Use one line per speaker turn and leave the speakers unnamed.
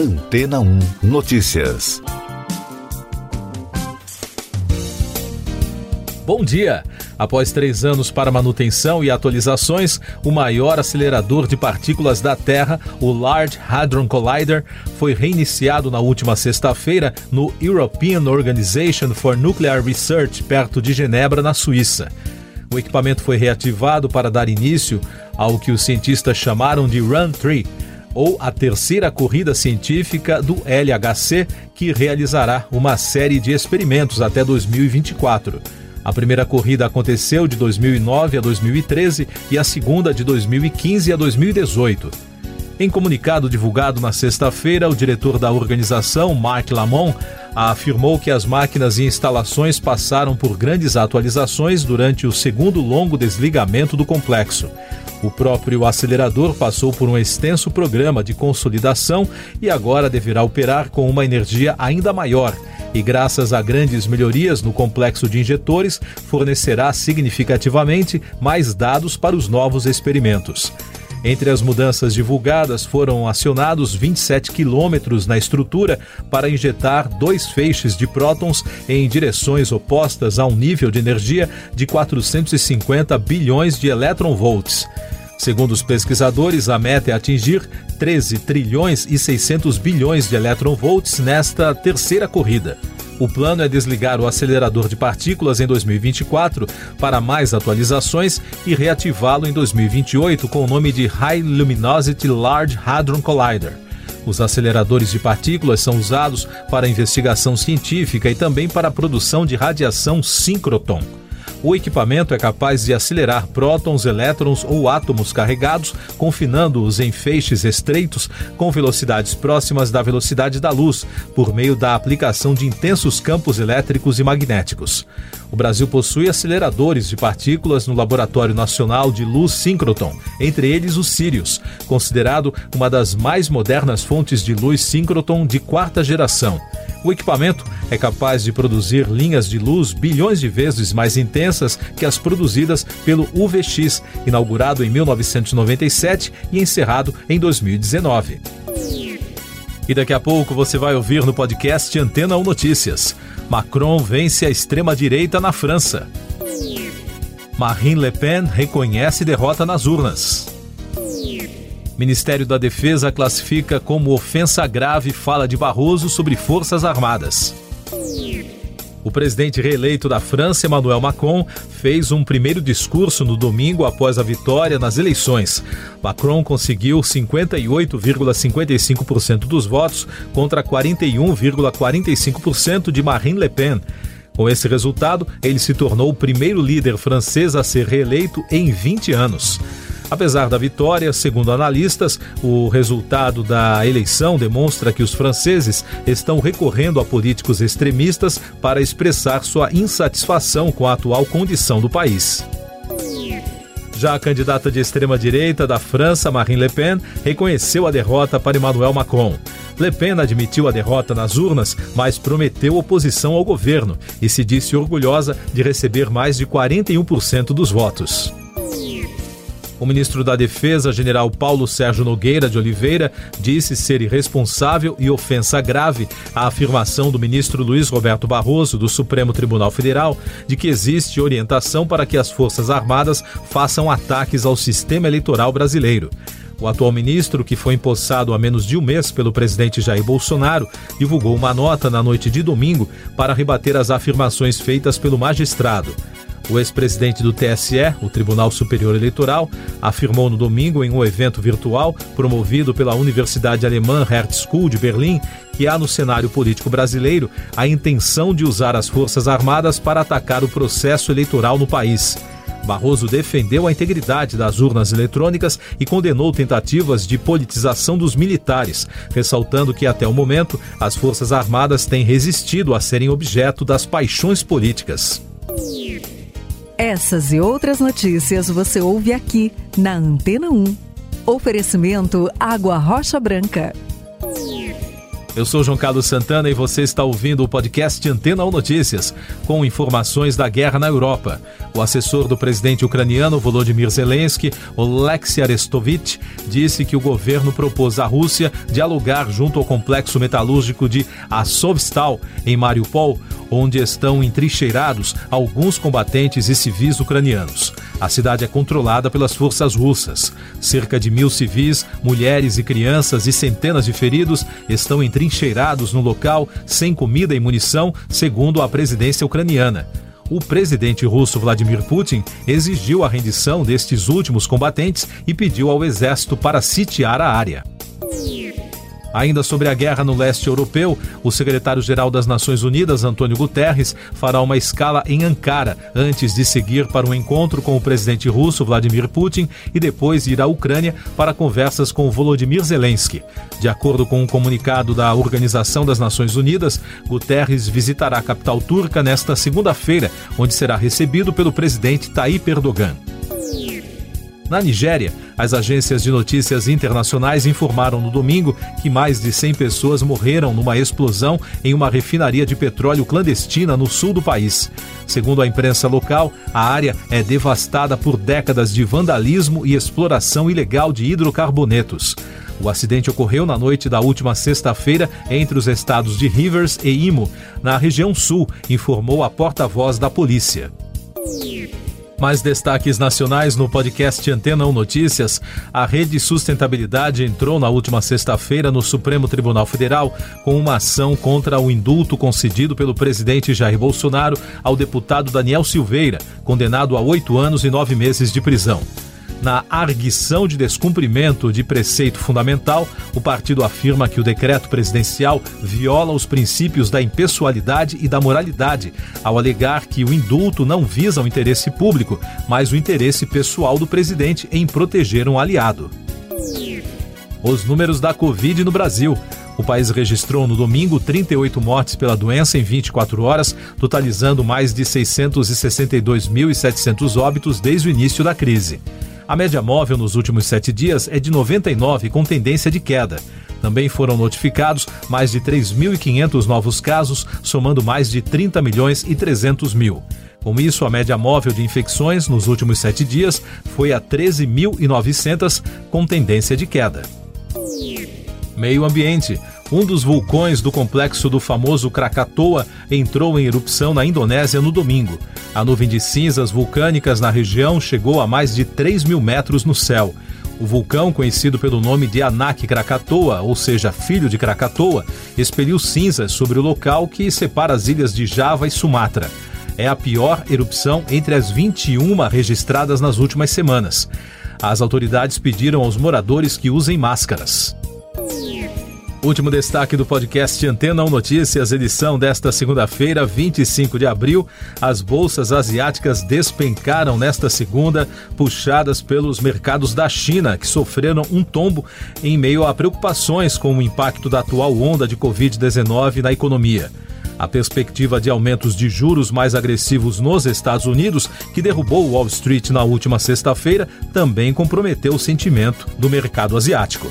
Antena 1 Notícias.
Bom dia! Após três anos para manutenção e atualizações, o maior acelerador de partículas da Terra, o Large Hadron Collider, foi reiniciado na última sexta-feira no European Organization for Nuclear Research, perto de Genebra, na Suíça. O equipamento foi reativado para dar início ao que os cientistas chamaram de Run 3, ou a terceira corrida científica do LHC, que realizará uma série de experimentos até 2024. A primeira corrida aconteceu de 2009 a 2013 e a segunda de 2015 a 2018. Em comunicado divulgado na sexta-feira, o diretor da organização, Mark Lamont, afirmou que as máquinas e instalações passaram por grandes atualizações durante o segundo longo desligamento do complexo. O próprio acelerador passou por um extenso programa de consolidação e agora deverá operar com uma energia ainda maior e, graças a grandes melhorias no complexo de injetores, fornecerá significativamente mais dados para os novos experimentos. Entre as mudanças divulgadas foram acionados 27 quilômetros na estrutura para injetar dois feixes de prótons em direções opostas a um nível de energia de 450 bilhões de eletronvolts. Segundo os pesquisadores, a meta é atingir 13 trilhões e 600 bilhões de eletronvolts nesta terceira corrida. O plano é desligar o acelerador de partículas em 2024 para mais atualizações e reativá-lo em 2028 com o nome de High Luminosity Large Hadron Collider. Os aceleradores de partículas são usados para investigação científica e também para a produção de radiação síncroton. O equipamento é capaz de acelerar prótons, elétrons ou átomos carregados, confinando-os em feixes estreitos com velocidades próximas da velocidade da luz, por meio da aplicação de intensos campos elétricos e magnéticos. O Brasil possui aceleradores de partículas no Laboratório Nacional de Luz Síncroton, entre eles o Sirius, considerado uma das mais modernas fontes de luz síncroton de quarta geração. O equipamento é capaz de produzir linhas de luz bilhões de vezes mais intensas que as produzidas pelo UVX, inaugurado em 1997 e encerrado em 2019. E daqui a pouco você vai ouvir no podcast Antena 1 Notícias. Macron vence a extrema-direita na França. Marine Le Pen reconhece derrota nas urnas. Ministério da Defesa classifica como ofensa grave fala de Barroso sobre Forças Armadas. O presidente reeleito da França, Emmanuel Macron, fez um primeiro discurso no domingo após a vitória nas eleições. Macron conseguiu 58,55% dos votos contra 41,45% de Marine Le Pen. Com esse resultado, ele se tornou o primeiro líder francês a ser reeleito em 20 anos. Apesar da vitória, segundo analistas, o resultado da eleição demonstra que os franceses estão recorrendo a políticos extremistas para expressar sua insatisfação com a atual condição do país. Já a candidata de extrema-direita da França, Marine Le Pen, reconheceu a derrota para Emmanuel Macron. Le Pen admitiu a derrota nas urnas, mas prometeu oposição ao governo e se disse orgulhosa de receber mais de 41% dos votos. O ministro da Defesa, general Paulo Sérgio Nogueira de Oliveira, disse ser irresponsável e ofensa grave a afirmação do ministro Luiz Roberto Barroso, do Supremo Tribunal Federal, de que existe orientação para que as Forças Armadas façam ataques ao sistema eleitoral brasileiro. O atual ministro, que foi empossado há menos de um mês pelo presidente Jair Bolsonaro, divulgou uma nota na noite de domingo para rebater as afirmações feitas pelo magistrado. O ex-presidente do TSE, o Tribunal Superior Eleitoral, afirmou no domingo em um evento virtual promovido pela Universidade Alemã Hertz School de Berlim que há no cenário político brasileiro a intenção de usar as Forças Armadas para atacar o processo eleitoral no país. Barroso defendeu a integridade das urnas eletrônicas e condenou tentativas de politização dos militares, ressaltando que até o momento as Forças Armadas têm resistido a serem objeto das paixões políticas.
Essas e outras notícias você ouve aqui na Antena 1. Oferecimento Água Rocha Branca.
Eu sou João Carlos Santana e você está ouvindo o podcast Antena 1 Notícias, com informações da guerra na Europa. O assessor do presidente ucraniano Volodymyr Zelensky, Oleksiy Arestovich, disse que o governo propôs à Rússia dialogar junto ao complexo metalúrgico de Azovstal, em Mariupol, onde estão entrincheirados alguns combatentes e civis ucranianos. A cidade é controlada pelas forças russas. Cerca de mil civis, mulheres e crianças e centenas de feridos estão entrincheirados no local sem comida e munição, segundo a presidência ucraniana. O presidente russo Vladimir Putin exigiu a rendição destes últimos combatentes e pediu ao exército para sitiar a área. Ainda sobre a guerra no leste europeu, o secretário-geral das Nações Unidas, Antônio Guterres, fará uma escala em Ankara antes de seguir para um encontro com o presidente russo Vladimir Putin e depois ir à Ucrânia para conversas com Volodymyr Zelensky. De acordo com um comunicado da Organização das Nações Unidas, Guterres visitará a capital turca nesta segunda-feira, onde será recebido pelo presidente Tayyip Erdogan. Na Nigéria, as agências de notícias internacionais informaram no domingo que mais de 100 pessoas morreram numa explosão em uma refinaria de petróleo clandestina no sul do país. Segundo a imprensa local, a área é devastada por décadas de vandalismo e exploração ilegal de hidrocarbonetos. O acidente ocorreu na noite da última sexta-feira entre os estados de Rivers e Imo, na região sul, informou a porta-voz da polícia. Mais destaques nacionais no podcast Antena 1 Notícias. A Rede Sustentabilidade entrou na última sexta-feira no Supremo Tribunal Federal com uma ação contra o indulto concedido pelo presidente Jair Bolsonaro ao deputado Daniel Silveira, condenado a oito anos e nove meses de prisão. Na arguição de descumprimento de preceito fundamental, o partido afirma que o decreto presidencial viola os princípios da impessoalidade e da moralidade, ao alegar que o indulto não visa o interesse público, mas o interesse pessoal do presidente em proteger um aliado. Os números da Covid no Brasil. O país registrou no domingo 38 mortes pela doença em 24 horas, totalizando mais de 662.700 óbitos desde o início da crise. A média móvel nos últimos sete dias é de 99, com tendência de queda. Também foram notificados mais de 3.500 novos casos, somando mais de 30 milhões e 300 mil. Com isso, a média móvel de infecções nos últimos sete dias foi a 13.900, com tendência de queda. Meio Ambiente. Um dos vulcões do complexo do famoso Krakatoa entrou em erupção na Indonésia no domingo. A nuvem de cinzas vulcânicas na região chegou a mais de 3 mil metros no céu. O vulcão, conhecido pelo nome de Anak Krakatoa, ou seja, filho de Krakatoa, expeliu cinzas sobre o local que separa as ilhas de Java e Sumatra. É a pior erupção entre as 21 registradas nas últimas semanas. As autoridades pediram aos moradores que usem máscaras. Último destaque do podcast Antena 1 Notícias, edição desta segunda-feira, 25 de abril. As bolsas asiáticas despencaram nesta segunda, puxadas pelos mercados da China, que sofreram um tombo em meio a preocupações com o impacto da atual onda de Covid-19 na economia. A perspectiva de aumentos de juros mais agressivos nos Estados Unidos, que derrubou Wall Street na última sexta-feira, também comprometeu o sentimento do mercado asiático.